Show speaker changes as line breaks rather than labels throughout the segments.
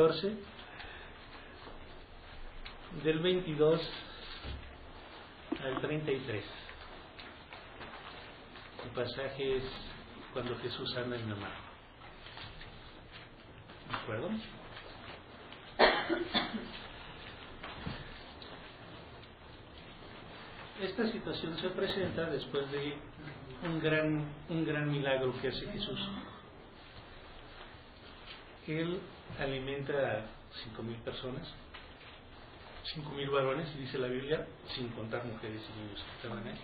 14, del 22 al 33. El pasaje es cuando Jesús anda en la mar. ¿De acuerdo? Esta situación se presenta después de un gran, un gran milagro que hace Jesús. Él alimenta a cinco mil personas, cinco mil varones, dice la Biblia, sin contar mujeres y niños que estaban ahí.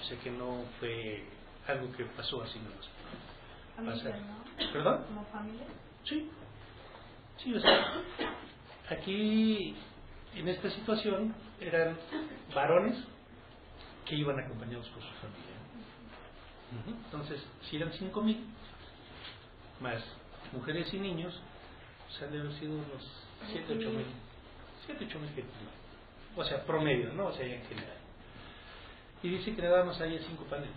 O sea que no fue algo que pasó así nomás.
Familia, ¿no?
¿Perdón?
¿Como familia?
Sí. Sí, o sea, aquí en esta situación eran varones que iban acompañados por su familia. Entonces, si eran cinco mil, más mujeres y niños, o sea, deben haber sido unos 7, 8 mil. 7, 8 mil gente. O sea, promedio, ¿no? O sea, en general. Y dice que le dábamos ahí cinco panes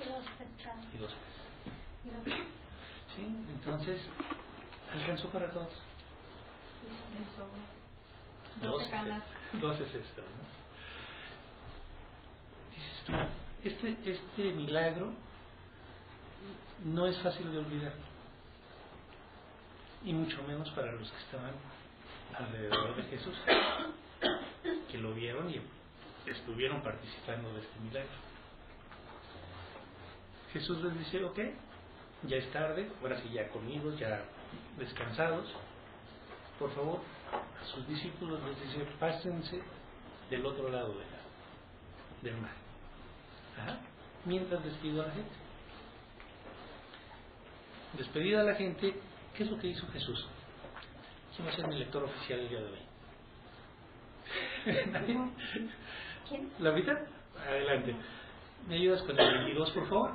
Y los pescados.
y dos
los-
¿Sí? Entonces, alcanzó para todos. Doce
canas.
Doce cestas, ¿no? Dices tú, este, este milagro no es fácil de olvidar. Y mucho menos para los que estaban alrededor de Jesús, que lo vieron y estuvieron participando de este milagro. Jesús les dice, ok, ya es tarde, ahora sí ya comidos, ya descansados, por favor, a sus discípulos les dice, pásense del otro lado de la- del mar. Mientras despido a la gente. Despedida a la gente, ¿qué es lo que hizo Jesús? ¿Quién va a ser mi lector oficial el día de hoy? ¿Nadie?
¿Quién?
¿La mitad? Adelante. ¿Me ayudas con el 22, por favor?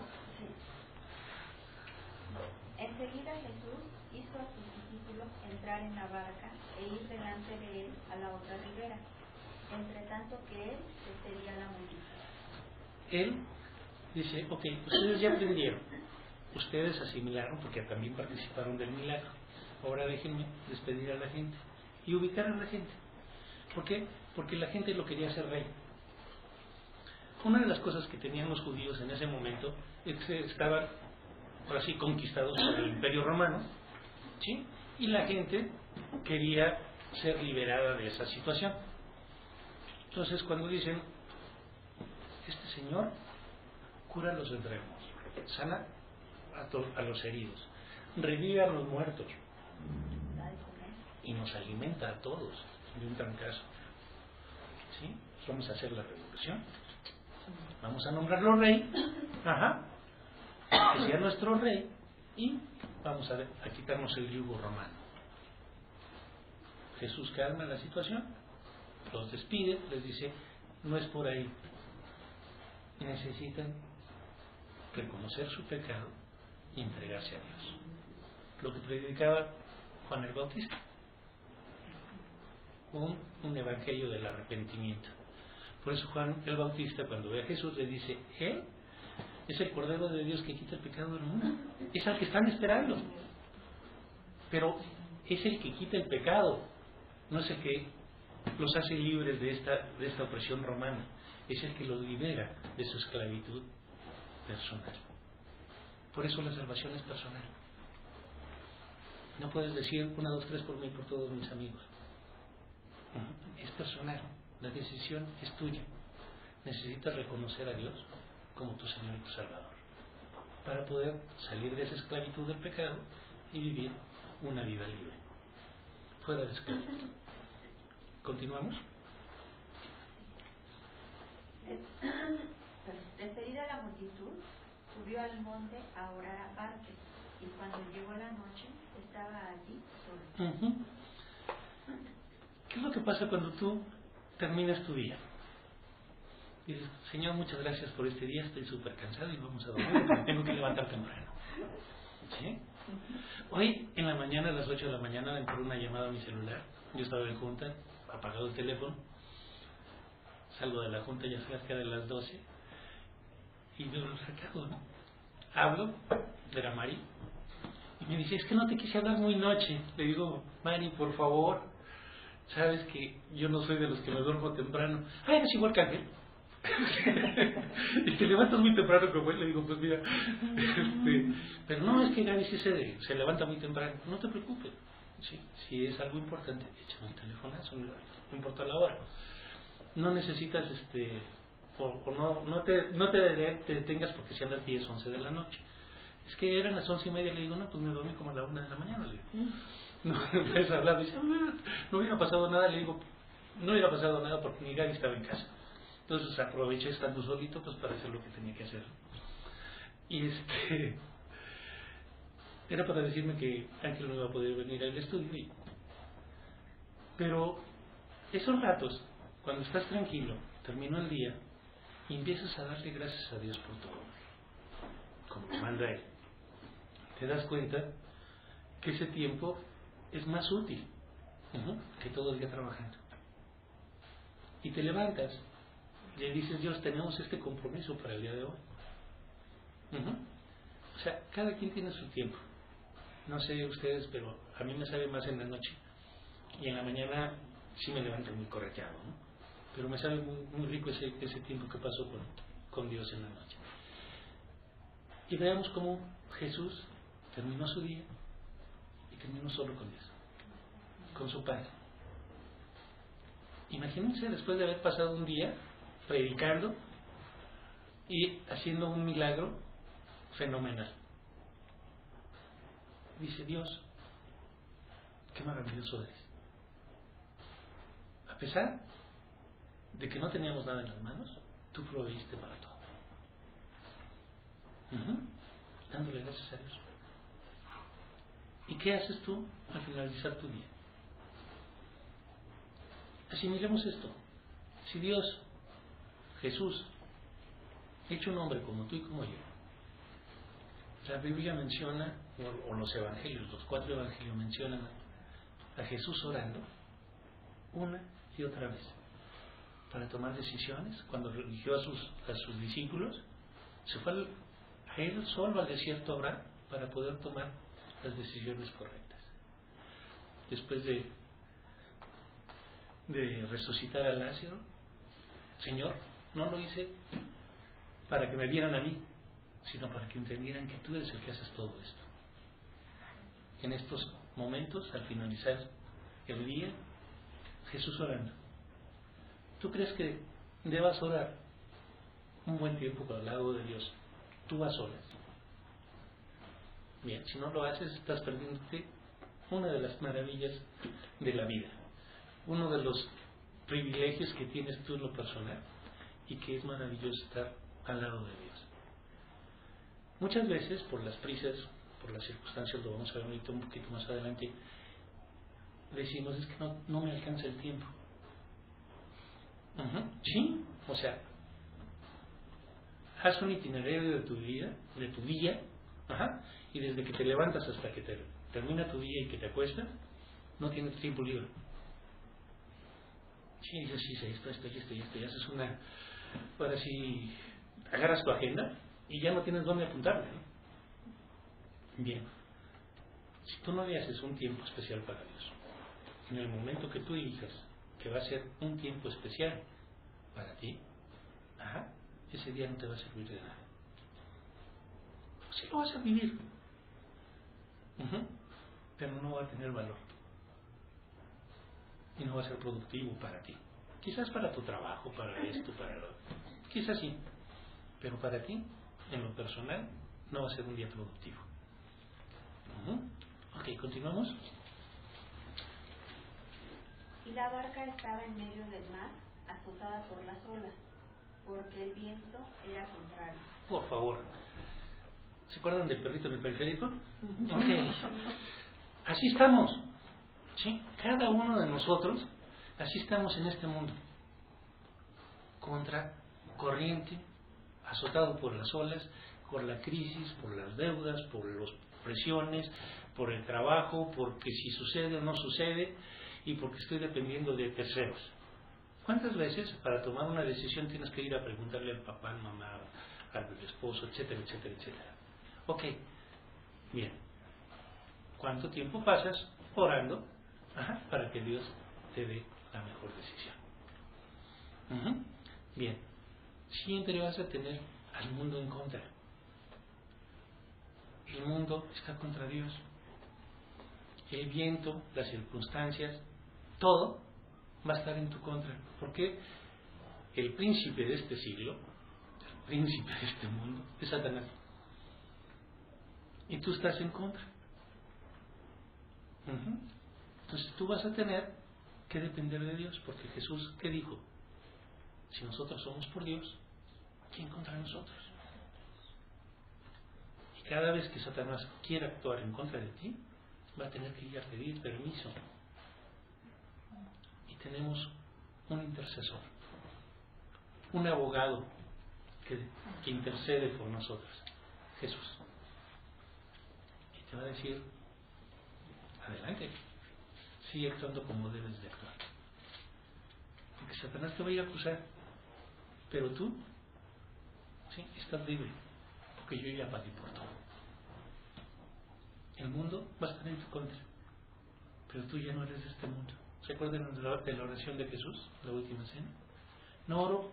Enseguida Jesús hizo a sus discípulos entrar en la barca e ir delante de él a la otra ribera, entre tanto que él despedía a la multitud.
Él dice, ok, ustedes ya aprendieron, ustedes asimilaron porque también participaron del milagro. Ahora déjenme despedir a la gente y ubicar a la gente. ¿Por qué? Porque la gente lo quería hacer rey. Una de las cosas que tenían los judíos en ese momento es que estaban, ahora sí, conquistados por el imperio romano, ¿sí? Y la gente quería ser liberada de esa situación. Entonces, cuando dicen, este Señor cura los enfermos, sana a, a los heridos, revive a los muertos y nos alimenta a todos de un trancazo. ¿Sí? Vamos a hacer la revolución. Vamos a nombrarlo rey. Ajá. Que sea nuestro rey. Y vamos a, a quitarnos el yugo romano. Jesús calma la situación, los despide, les dice, no es por ahí. Necesitan reconocer su pecado entregarse a Dios. Lo que predicaba Juan el Bautista. Un, un evangelio del arrepentimiento. Por eso Juan el Bautista cuando ve a Jesús le dice, Él es el Cordero de Dios que quita el pecado del mundo. Es al que están esperando. Pero es el que quita el pecado, no es el que los hace libres de esta, de esta opresión romana, es el que los libera de su esclavitud personal. Por eso la salvación es personal. No puedes decir una, dos, tres por mí, por todos mis amigos. Es personal. La decisión es tuya. Necesitas reconocer a Dios como tu Señor y tu Salvador para poder salir de esa esclavitud del pecado y vivir una vida libre, fuera de esclavitud. ¿Continuamos?
Despedida la multitud, subió al monte a orar aparte, y cuando llegó la noche, estaba allí solo.
Ujú. ¿Qué es lo que pasa cuando tú terminas tu día? Dices, Señor, muchas gracias por este día, estoy súper cansado y vamos a dormir, porque tengo que levantar temprano. ¿Sí? Hoy en la mañana, a las 8 de la mañana, entró una llamada a mi celular. Yo estaba en junta, apagado el teléfono. Salgo de la junta ya cerca de las 12 y veo el recado, ¿no? Hablo, era Mari, y Me dice, es que no te quise hablar muy noche. Le digo, Mari, por favor, sabes que yo no soy de los que me duermo temprano. Ah, eres igual que Ángel. y te levantas muy temprano como él. Le digo, pues mira, este, pero no, es que Gaby sí se, se levanta muy temprano. No te preocupes. Sí, si es algo importante, échame un teléfonazo, no importa la hora. No necesitas, este, o no, no te, no te, te detengas porque sean las 10, 11 de la noche. Es que eran las once y media, le digo, no, pues me dormí como a la una de la mañana, le digo. No, empieza a hablar, dice, "Ah, no hubiera pasado nada, le digo, no hubiera pasado nada porque mi Gaby estaba en casa. Entonces aproveché estando solito pues para hacer lo que tenía que hacer. Y este era para decirme que Ángel no iba a poder venir al estudio. y- pero esos ratos, cuando estás tranquilo, terminó el día y empiezas a darle gracias a Dios por todo, como manda Él, te das cuenta que ese tiempo es más útil que todo el día trabajando. Y te levantas y le dices, Dios, tenemos este compromiso para el día de hoy. O sea, cada quien tiene su tiempo. No sé ustedes, pero a mí me sabe más en la noche. Y en la mañana sí me levanto muy correteado, ¿no? Pero me sabe muy, rico ese, tiempo que con, con Dios en la noche. Y veamos cómo Jesús terminó su día y terminó solo con Dios, con su Padre. Imagínense después de haber pasado un día predicando y haciendo un milagro fenomenal. Dice Dios, qué maravilloso eres. A pesar de que no teníamos nada en las manos, tú proveíste para todo. Ujú. Dándole gracias a Dios. ¿Y qué haces tú al finalizar tu día? Asimilemos esto. Si Dios, Jesús, hecho un hombre como tú y como yo, la Biblia menciona, o los evangelios, los cuatro evangelios mencionan a Jesús orando una y otra vez para tomar decisiones. Cuando religió a sus, a sus discípulos, se fue al- a él solo al desierto a orar para poder tomar las decisiones correctas. Después de, de resucitar a Lázaro, Señor, no lo hice para que me vieran a mí, sino para que entendieran que tú eres el que haces todo esto. En estos momentos, al finalizar el día, Jesús orando. ¿Tú crees que debas orar un buen tiempo al lado de Dios? Tú a solas. Bien, si no lo haces, estás perdiéndote una de las maravillas de la vida. Uno de los privilegios que tienes tú en lo personal y que es maravilloso estar al lado de Dios. Muchas veces, por las prisas, por las circunstancias, lo vamos a ver ahorita un poquito más adelante, decimos es que no me alcanza el tiempo. Sí, o sea, haz un itinerario de tu vida, de tu día, ajá, y desde que te levantas hasta que te termina tu día y que te acuestas, no tienes tiempo libre. Sí, yo sí esto, esto esto esto, y haces una, ahora sí, agarras tu agenda y ya no tienes dónde apuntarle. ¿no? Bien, si tú no le haces un tiempo especial para Dios, en el momento que tú elijas que va a ser un tiempo especial para ti, ajá, ese día no te va a servir de nada. Sí lo vas a vivir, pero no va a tener valor. Y no va a ser productivo para ti. Quizás para tu trabajo, para esto, para lo... Quizás sí, pero para ti, en lo personal, no va a ser un día productivo. Ok, continuamos.
Y la barca estaba en medio del mar, azotada por las olas, porque el viento era contrario.
Por favor. ¿Se acuerdan del perrito en el periférico? Ok. Así estamos. ¿Sí? Cada uno de nosotros, así estamos en este mundo. Contra corriente, azotado por las olas, por la crisis, por las deudas, por las presiones, por el trabajo, porque si sucede o no sucede, y porque estoy dependiendo de terceros. ¿Cuántas veces para tomar una decisión tienes que ir a preguntarle al papá, al mamá, al esposo, etcétera, etcétera, etcétera? Ok, bien. ¿Cuánto tiempo pasas orando para que Dios te dé la mejor decisión? Bien, siempre vas a tener al mundo en contra. El mundo está contra Dios. El viento, las circunstancias, todo va a estar en tu contra. Porque el príncipe de este siglo, el príncipe de este mundo, es Satanás. Y tú estás en contra. Entonces tú vas a tener que depender de Dios, porque Jesús, ¿qué dijo? Si nosotros somos por Dios, ¿quién contra nosotros? Y cada vez que Satanás quiera actuar en contra de ti, va a tener que ir a pedir permiso. Tenemos un intercesor, un abogado que, que intercede por nosotros, Jesús. Y te va a decir, adelante, sigue actuando como debes de actuar. Porque Satanás te va a ir a acusar, pero tú, sí, estás libre, porque yo ya pagué por todo. El mundo va a estar en tu contra, pero tú ya no eres de este mundo. ¿Se acuerdan de la, oración de Jesús, la última cena? No oro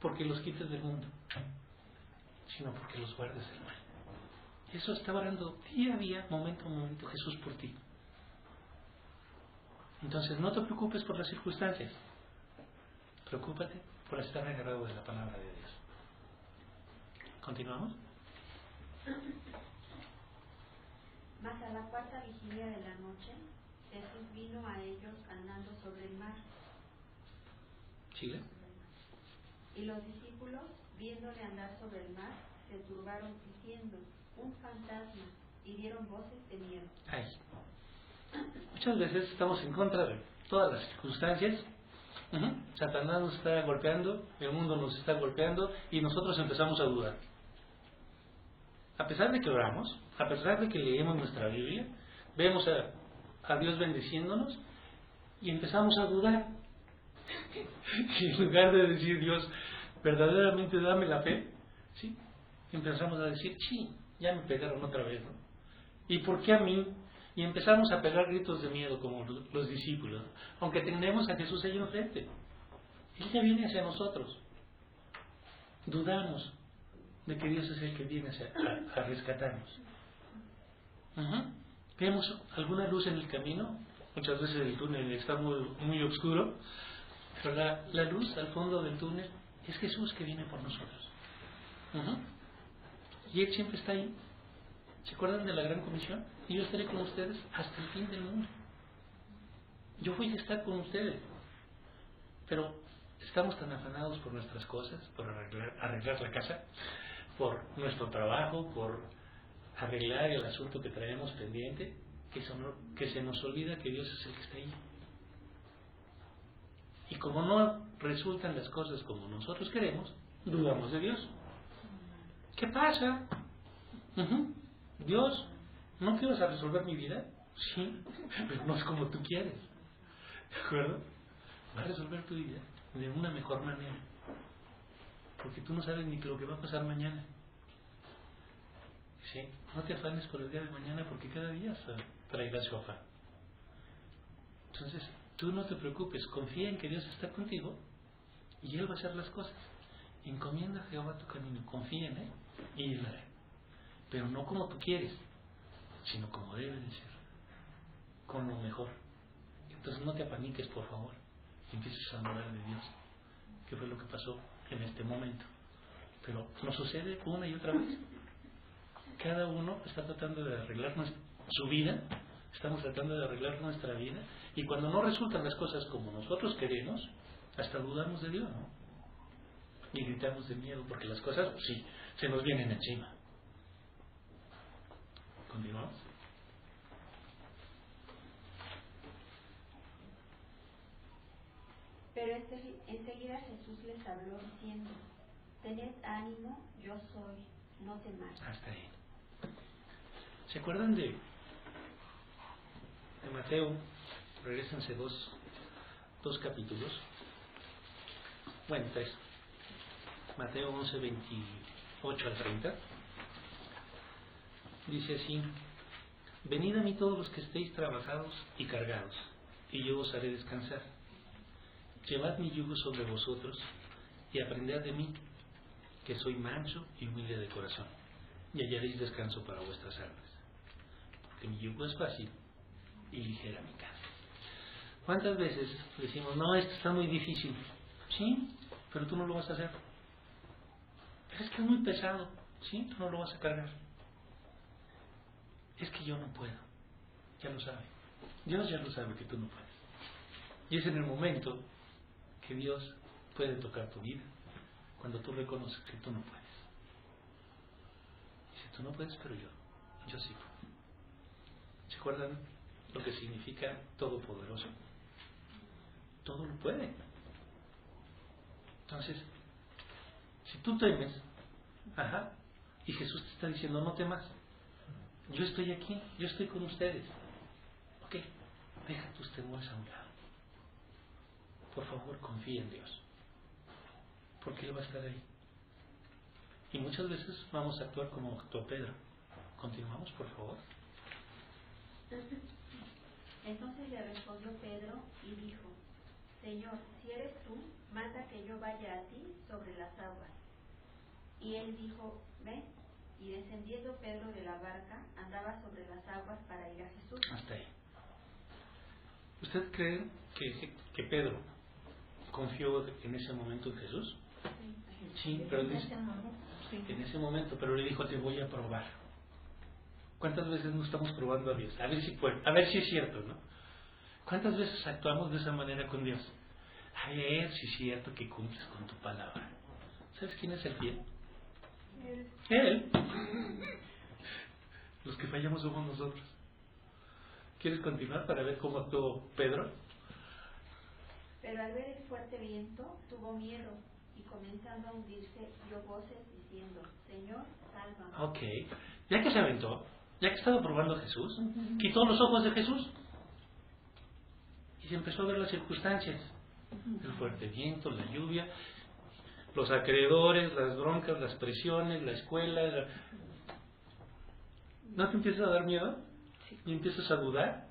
porque los quites del mundo, sino porque los guardes del mal. Eso está orando día a día, momento a momento, Jesús por ti. Entonces no te preocupes por las circunstancias, preocúpate por estar agarrado de la palabra de Dios. ¿Continuamos?
Mas a la cuarta vigilia de la noche, Jesús vino a ellos andando sobre el mar.
¿Sigue?
Y los discípulos, viéndole andar sobre el mar, se turbaron diciendo, un fantasma, y dieron voces de miedo.
Ahí. Muchas veces estamos en contra de todas las circunstancias. Ujú. Satanás nos está golpeando, el mundo nos está golpeando y nosotros empezamos a dudar. A pesar de que oramos, a pesar de que leemos nuestra Biblia, vemos a, a Dios bendiciéndonos y empezamos a dudar. y en lugar de decir Dios, verdaderamente dame la fe, ¿sí? empezamos a decir, sí, ya me pegaron otra vez. ¿Y por qué a mí? Y empezamos a pegar gritos de miedo como los discípulos, aunque tenemos a Jesús ahí enfrente. Él ya viene hacia nosotros. Dudamos de que Dios es el que viene a, a rescatarnos. Vemos alguna luz en el camino, muchas veces el túnel está muy, muy oscuro, pero la, la luz al fondo del túnel es Jesús que viene por nosotros. Y Él siempre está ahí. ¿Se acuerdan de la gran comisión? Y yo estaré con ustedes hasta el fin del mundo. Yo voy a estar con ustedes. Pero estamos tan afanados por nuestras cosas, por arreglar, arreglar la casa, por nuestro trabajo, por arreglar el asunto que traemos pendiente, que que se nos olvida que Dios es el que está ahí. Y como no resultan las cosas como nosotros queremos, dudamos de Dios. ¿Qué pasa? Dios, ¿no quieres resolver mi vida? Sí, pero no es como tú quieres. ¿De acuerdo? Va a resolver tu vida de una mejor manera. Porque tú no sabes ni lo que va a pasar mañana. ¿Sí? No te afanes por el día de mañana porque cada día traerá su afán. Entonces, tú no te preocupes, confía en que Dios está contigo y Él va a hacer las cosas. Encomienda a Jehová tu camino, confía en Él y Él hará. Pero no como tú quieres, sino como debe de ser, con lo mejor. Entonces no te apaniques, por favor, empieces a adorar de Dios, que fue lo que pasó en este momento. Pero nos sucede una y otra vez. Cada uno está tratando de arreglar su vida, estamos tratando de arreglar nuestra vida, y cuando no resultan las cosas como nosotros queremos, hasta dudamos de Dios, ¿no? Y gritamos de miedo, porque las cosas, sí, se nos vienen encima. Continuamos.
Pero este- enseguida Jesús les habló diciendo, tened ánimo, yo soy, no temáis.
Hasta ahí. ¿Se acuerdan de, de Mateo? Regrésense dos, dos capítulos. Bueno, tres. Mateo 11, 28 al 30. Dice así, venid a mí todos los que estéis trabajados y cargados, y yo os haré descansar. Llevad mi yugo sobre vosotros y aprended de mí, que soy mancho y humilde de corazón, y hallaréis descanso para vuestras almas. Porque mi yugo es fácil y ligera mi carga. ¿Cuántas veces decimos, no, esto está muy difícil? Sí, pero tú no lo vas a hacer. Pero es que es muy pesado. Sí, tú no lo vas a cargar. Es que yo no puedo. Ya lo sabe. Dios ya lo sabe que tú no puedes. Y es en el momento que Dios puede tocar tu vida, cuando tú reconoces que tú no puedes. Dice, tú no puedes, pero yo, yo sí puedo. ¿Se acuerdan lo que significa todopoderoso? Todo lo puede. Entonces, si tú temes, ajá, y Jesús te está diciendo, no temas, yo estoy aquí, yo estoy con ustedes. Ok, deja tus temores a un lado. Por favor, confía en Dios, porque Él va a estar ahí. Y muchas veces vamos a actuar como actuó Pedro. Continuamos, por favor.
Entonces le respondió Pedro y dijo, Señor, si eres tú, manda que yo vaya a ti sobre las aguas. Y él dijo, ven. Y descendiendo Pedro de la barca, andaba sobre las aguas para ir a Jesús.
Hasta ahí. ¿Usted cree que, que Pedro confió en ese momento en Jesús? Sí, pero
En
dice-
ese momento, sí.
en ese momento, pero le dijo, te voy a probar. ¿Cuántas veces no estamos probando a Dios? A ver si puede, a ver si es cierto, ¿no? ¿Cuántas veces actuamos de esa manera con Dios? A ver si es cierto que cumples con tu palabra. ¿Sabes quién es el fiel? Él. Los que fallamos somos nosotros. ¿Quieres continuar para ver cómo actuó Pedro?
Pero al ver el fuerte viento, tuvo miedo y comenzando a hundirse, dio voces diciendo, Señor, sálvame.
Ok. Ya que se aventó, ya que estaba probando a Jesús, quitó los ojos de Jesús y se empezó a ver las circunstancias. El fuerte viento, la lluvia, los acreedores, las broncas, las presiones, la escuela. la- ¿No te empieza a dar miedo? Y empiezas a dudar.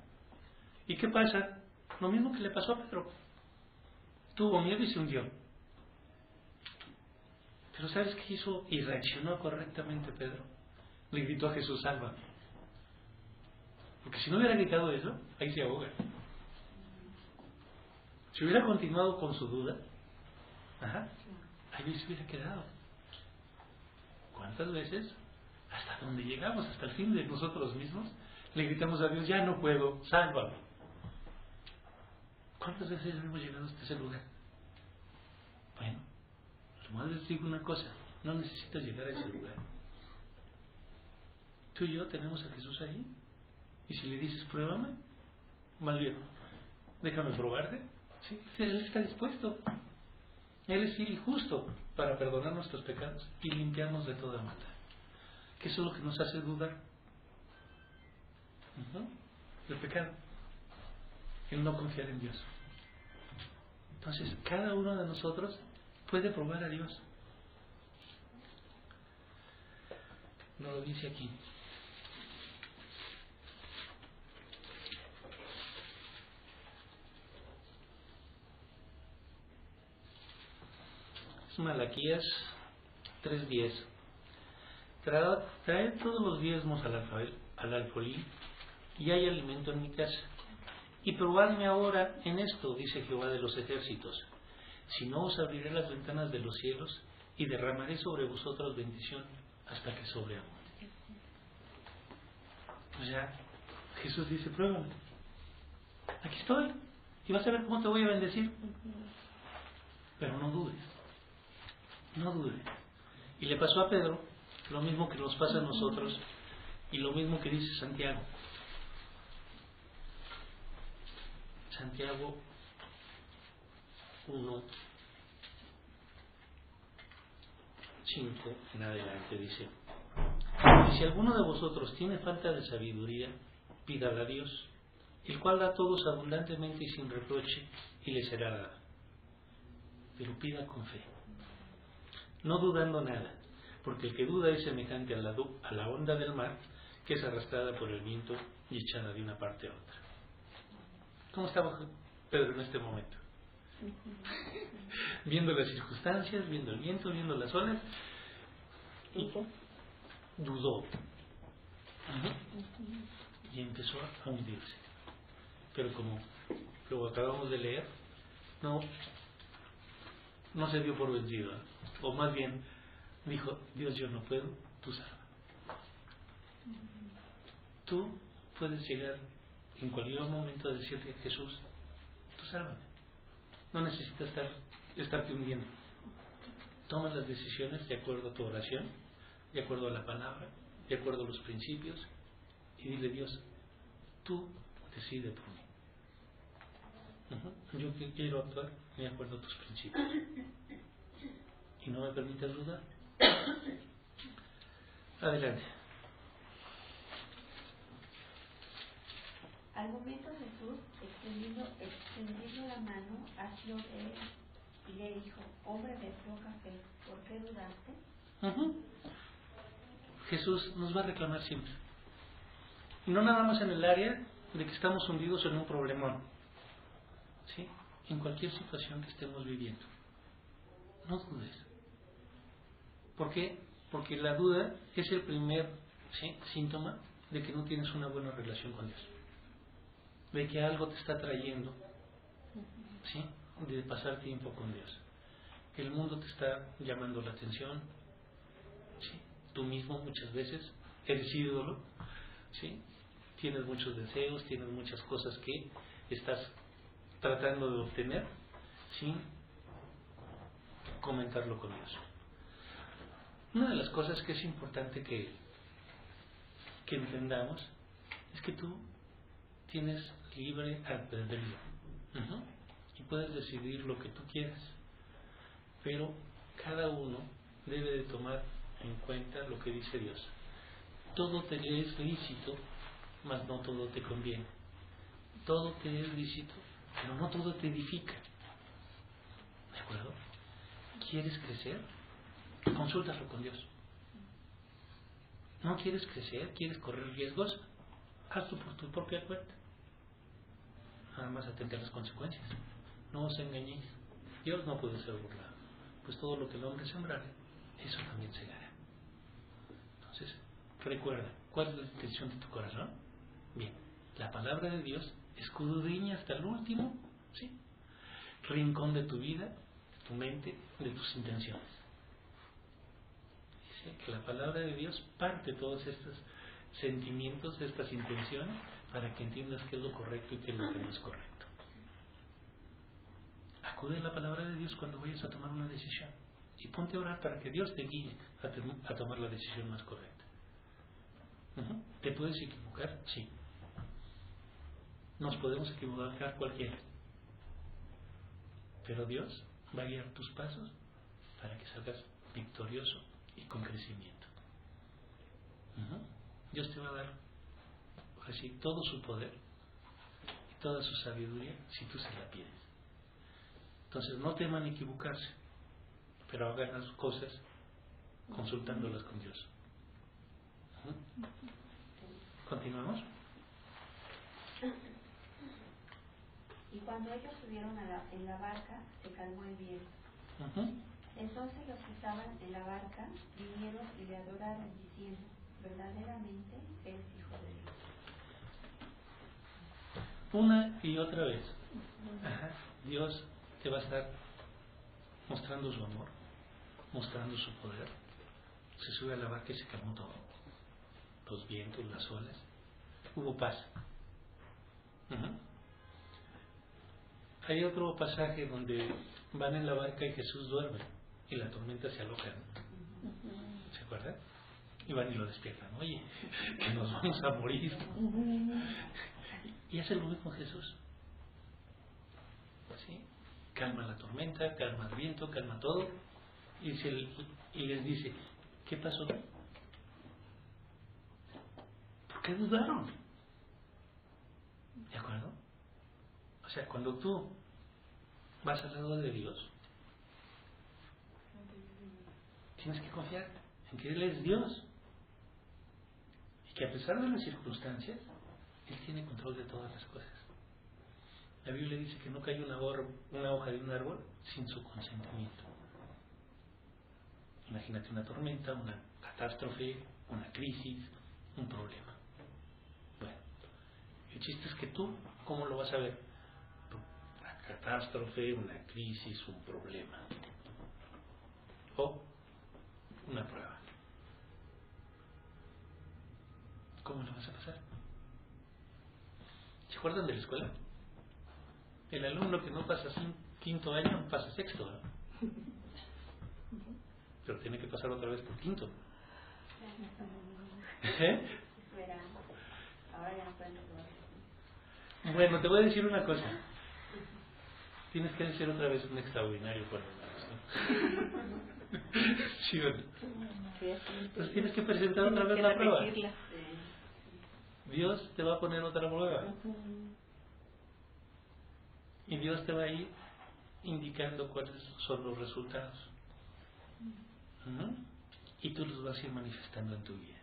¿Y qué pasa? Lo mismo que le pasó a Pedro. Tuvo miedo y se hundió. Pero ¿sabes qué hizo? Y reaccionó correctamente Pedro. Le gritó a Jesús, sálvame. Porque si no hubiera gritado eso, ahí se ahoga. Si hubiera continuado con su duda, ahí se hubiera quedado. ¿Cuántas veces? Hasta donde llegamos, hasta el fin de nosotros mismos, le gritamos a Dios, ya no puedo, sálvame. ¿Cuántas veces hemos llegado hasta ese lugar? Bueno, nomás les digo una cosa, no necesitas llegar a ese lugar. Tú y yo tenemos a Jesús ahí. Y si le dices, pruébame, más bien, déjame probarte. Sí, Él está dispuesto. Él es justo para perdonar nuestros pecados y limpiarnos de toda maldad. Que eso es lo que nos hace dudar. El pecado. El no confiar en Dios. Entonces, cada uno de nosotros puede probar a Dios. No lo dice aquí. Es Malaquías 3.10. Traed, todos los diezmos al, alfa- al alfolí y hay alimento en mi casa. Y probadme ahora en esto, dice Jehová de los ejércitos. Si no os abriré las ventanas de los cielos y derramaré sobre vosotros bendición hasta que sobreabunde. O sea, Jesús dice, pruébame. Aquí estoy. Y vas a ver cómo te voy a bendecir. Pero no dudes. No dudes. Y le pasó a Pedro lo mismo que nos pasa a nosotros y lo mismo que dice Santiago. Santiago 1, 5 en adelante dice, y si alguno de vosotros tiene falta de sabiduría, pídala a Dios, el cual da a todos abundantemente y sin reproche, y le será dada. Pero pida con fe, no dudando nada, porque el que duda es semejante a la, a la onda del mar, que es arrastrada por el viento y echada de una parte a otra. ¿Cómo estaba Pedro en este momento? viendo las circunstancias, viendo el viento, viendo las olas, y dudó. Y empezó a hundirse. Pero como lo acabamos de leer, no, no se dio por vencido. O más bien dijo, Dios yo no puedo, tú salva. Tú puedes llegar en cualquier momento a decirle, Jesús, tú sálvame. No necesitas estar, estarte hundiendo. Toma las decisiones de acuerdo a tu oración, de acuerdo a la palabra, de acuerdo a los principios, y dile Dios, tú decide por mí. Yo quiero actuar de acuerdo a tus principios. Y no me permitas dudar. Adelante.
Al momento Jesús, extendiendo, extendiendo la mano, de él y le dijo, hombre de poca fe, ¿por qué dudaste?
Jesús nos va a reclamar siempre. Y no nada más en el área de que estamos hundidos en un problemón. ¿Sí? En cualquier situación que estemos viviendo. No dudes. ¿Por qué? Porque la duda es el primer síntoma de que no tienes una buena relación con Dios. De que algo te está trayendo, ¿sí? De pasar tiempo con Dios. Que el mundo te está llamando la atención, ¿sí? Tú mismo muchas veces eres ídolo, ¿sí? Tienes muchos deseos, tienes muchas cosas que estás tratando de obtener sin comentarlo con Dios. Una de las cosas que es importante que, entendamos es que tú tienes libre albedrío y puedes decidir lo que tú quieras, pero cada uno debe de tomar en cuenta lo que dice Dios. Todo te es lícito, mas no todo te conviene. Todo te es lícito, pero no todo te edifica. ¿De acuerdo? ¿Quieres crecer? Consúltalo con Dios. ¿No quieres crecer? ¿Quieres correr riesgos? Hazlo por tu propia cuenta. Nada más atente a las consecuencias. No os engañéis. Dios no puede ser burlado. Pues todo lo que el hombre sembrare, eso también se hará. Entonces, recuerda, ¿cuál es la intención de tu corazón? Bien, la palabra de Dios escudriña hasta el último rincón de tu vida, de tu mente, de tus intenciones que la palabra de Dios parte todos estos sentimientos, estas intenciones, para que entiendas qué es lo correcto y qué es lo que no es correcto. Acude a la palabra de Dios cuando vayas a tomar una decisión y ponte a orar para que Dios te guíe a, tomar la decisión más correcta. ¿Te puedes equivocar? Sí. Nos podemos equivocar cualquiera. Pero Dios va a guiar tus pasos para que salgas victorioso y con crecimiento. Dios te va a dar así todo su poder y toda su sabiduría si tú se la pides. Entonces no teman equivocarse, pero hagan las cosas consultándolas con Dios. ¿Continuamos?
Y cuando ellos subieron a la, en la barca, se calmó el viento. Entonces los que estaban en la barca vinieron y le adoraron diciendo, verdaderamente es Hijo de Dios.
Una y otra vez, Dios te va a estar mostrando su amor, mostrando su poder. Se sube a la barca y se calmó todo. Los vientos, las olas. Hubo paz. Hay otro pasaje donde van en la barca y Jesús duerme y la tormenta se aloja. ¿Se acuerdan? Y van y lo despiertan. Oye, que nos vamos a morir. Y hace lo mismo Jesús. ¿Sí? Calma la tormenta, calma el viento, calma todo. Y, y les dice, ¿qué pasó? ¿Por qué dudaron? ¿De acuerdo? O sea, cuando tú vas al lado de Dios, Tienes que confiar en que Él es Dios. Y que a pesar de las circunstancias, Él tiene control de todas las cosas. La Biblia dice que no cae una, hoja de un árbol sin su consentimiento. Imagínate una tormenta, una catástrofe, una crisis, un problema. Bueno, el chiste es que tú, ¿cómo lo vas a ver? Una catástrofe, una crisis, un problema. O una prueba. ¿Cómo lo vas a pasar? ¿Se acuerdan de la escuela? El alumno que no pasa quinto año pasa sexto. Pero tiene que pasar otra vez por quinto. ¿Eh? Bueno, te voy a decir una cosa. Tienes que decir otra vez un extraordinario por Sí. Pues tienes que presentar otra vez la prueba. Dios te va a poner otra prueba. Y Dios te va a ir indicando cuáles son los resultados. Y tú los vas a ir manifestando en tu vida.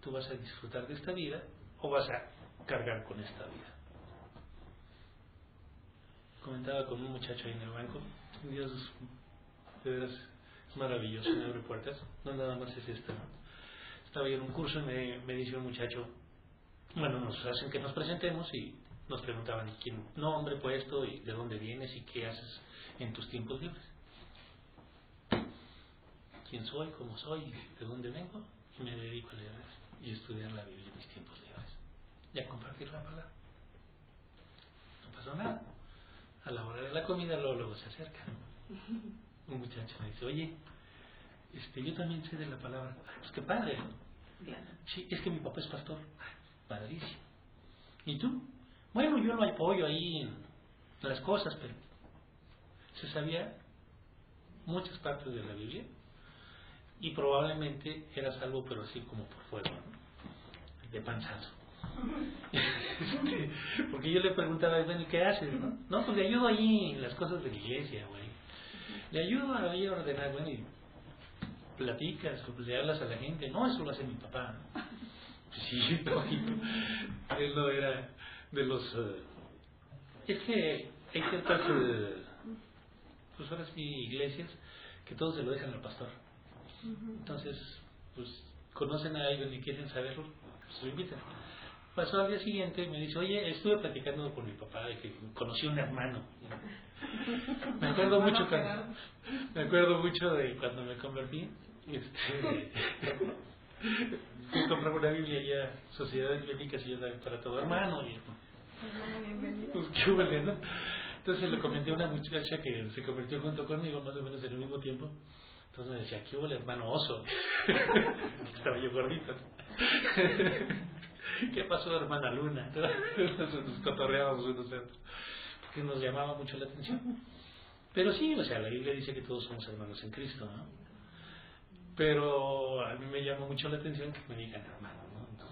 Tú vas a disfrutar de esta vida o vas a cargar con esta vida. Comentaba con un muchacho ahí en el banco, Dios es maravilloso, me abre puertas, no nada más es esto. Estaba yo en un curso y me, me dice un muchacho, bueno, nos hacen que nos presentemos y nos preguntaban quién nombre, puesto y de dónde vienes y qué haces en tus tiempos libres. ¿Quién soy? ¿Cómo soy? ¿De dónde vengo? Y me dedico a leer y estudiar la Biblia en mis tiempos libres. Y a compartir la palabra. No pasó nada. A la hora de la comida luego, luego se acerca. Un muchacho me dice, oye, este, yo también sé de la palabra. Pues qué padre, Sí, es que mi papá es pastor. Padrísimo. ¿Y tú? Bueno, yo lo apoyo ahí en las cosas, pero se sabía muchas partes de la Biblia y probablemente era salvo, pero así como por fuego, ¿no? de panzazo. Este, porque yo le preguntaba, bueno, ¿qué haces? No, no pues le ayudo ahí en las cosas de la iglesia, güey. Le ayudo ahí a ordenar, bueno, y platicas, le hablas a la gente. No, eso lo hace mi papá. Sí, lógico. Él no era de los... Eh, es que hay ciertas, uh, pues ahora sí, iglesias que todos se lo dejan al pastor. Entonces, pues conocen a alguien y quieren saberlo, pues lo invitan. Pasó al día siguiente y me dice, oye, estuve platicando con mi papá de que conocí a un hermano. Me acuerdo mucho cuando, me acuerdo mucho de cuando me convertí. Este, fui a comprar una Biblia ya, Sociedades Bíblicas y yo para todo hermano. Y, pues qué ¿no? Entonces le comenté a una muchacha que se convirtió junto conmigo, más o menos en el mismo tiempo. Entonces me decía, ¿qué hubo el hermano oso? Estaba yo gordito. ¿Qué pasó, hermana Luna? Nos cotorreábamos unos otros. Porque nos llamaba mucho la atención. Pero sí, o sea, la Biblia dice que todos somos hermanos en Cristo, ¿no? Pero a mí me llama mucho la atención que me digan hermano,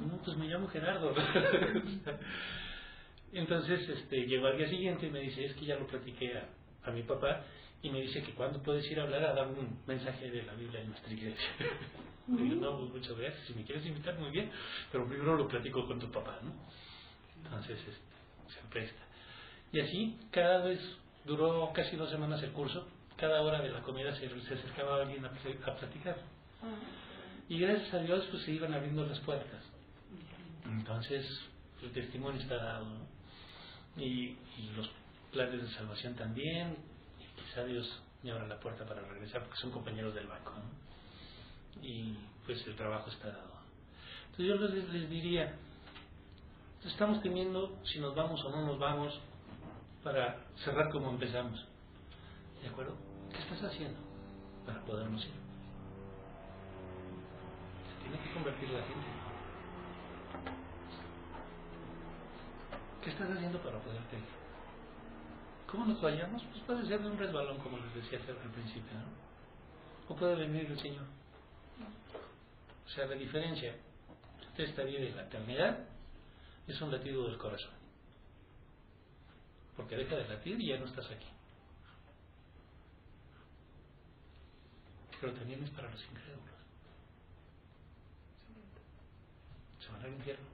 ¿no? pues me llamo Gerardo. Entonces este, llegó al día siguiente y me dice, es que ya lo platiqué a, mi papá y me dice que cuando puedes ir a hablar a dar un mensaje de la Biblia en nuestra iglesia. digo, no, pues muchas gracias, si me quieres invitar, muy bien, pero primero lo platico con tu papá, ¿no? Entonces este, se presta. Y así, cada vez duró casi dos semanas el curso, cada hora de la comida se, se acercaba alguien a, a platicar. Y gracias a Dios pues se iban abriendo las puertas. Entonces, el testimonio está dado. Y, los planes de salvación también. Quizá Dios me abra la puerta para regresar porque son compañeros del banco. Y pues el trabajo está dado. Entonces yo les, diría, estamos teniendo si nos vamos o no nos vamos para cerrar como empezamos. ¿De acuerdo? ¿Qué estás haciendo para podernos ir? Se tiene que convertir la gente. ¿Qué estás haciendo para poderte ir? ¿Cómo nos vayamos? Pues puede ser de un resbalón, como les decía al principio, ¿no? O puede venir el Señor. O sea, la diferencia entre esta vida y la eternidad es un latido del corazón. Porque deja de latir y ya no estás aquí. pero también es para los incrédulos. se van al infierno.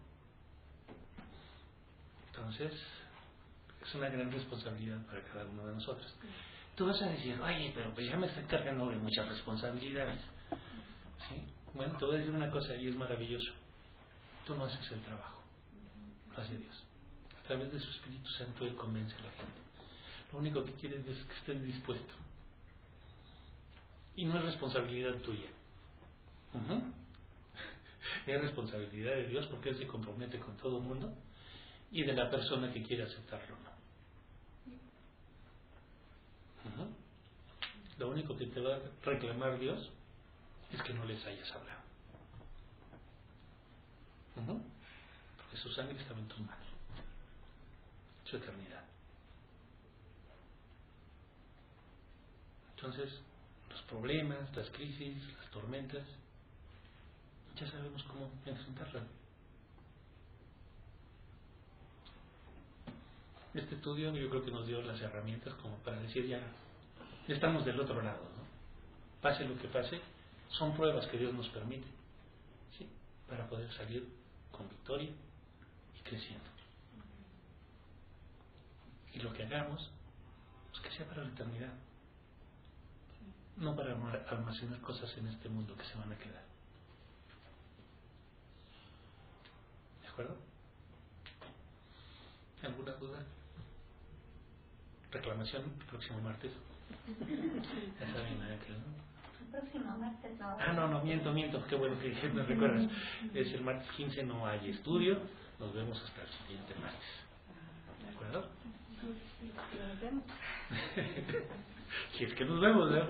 Entonces, es una gran responsabilidad para cada uno de nosotros. Tú vas a decir, oye, pero pues ya me estoy cargando de muchas responsabilidades. ¿Sí? Bueno, te voy a decir una cosa y es maravilloso. Tú no haces el trabajo, lo hace Dios. A través de su Espíritu Santo Él convence a la gente. Lo único que quiere es que estén dispuestos. Y no es responsabilidad tuya. Ujú. Es responsabilidad de Dios porque Él se compromete con todo el mundo y de la persona que quiere aceptarlo no. Lo único que te va a reclamar Dios es que no les hayas hablado. Porque su sangre estaba en tus manos, su eternidad. Entonces, los problemas, las crisis, las tormentas, ya sabemos cómo enfrentarlas. Este estudio yo creo que nos dio las herramientas como para decir ya, ya estamos del otro lado, ¿no? Pase lo que pase, son pruebas que Dios nos permite, ¿sí? Para poder salir con victoria y creciendo. Y lo que hagamos, pues que sea para la eternidad, no para alma- almacenar cosas en este mundo que se van a quedar. ¿De acuerdo? ¿Alguna duda? Reclamación el próximo martes. Ya saben, ¿eh? ¿no?
Próximo martes no.
Ah, no, no, miento, miento. Qué bueno que me recuerdas. Es el martes 15, no hay estudio. Nos vemos hasta el siguiente martes. ¿De acuerdo?
Nos vemos.
si es que nos vemos, ¿verdad?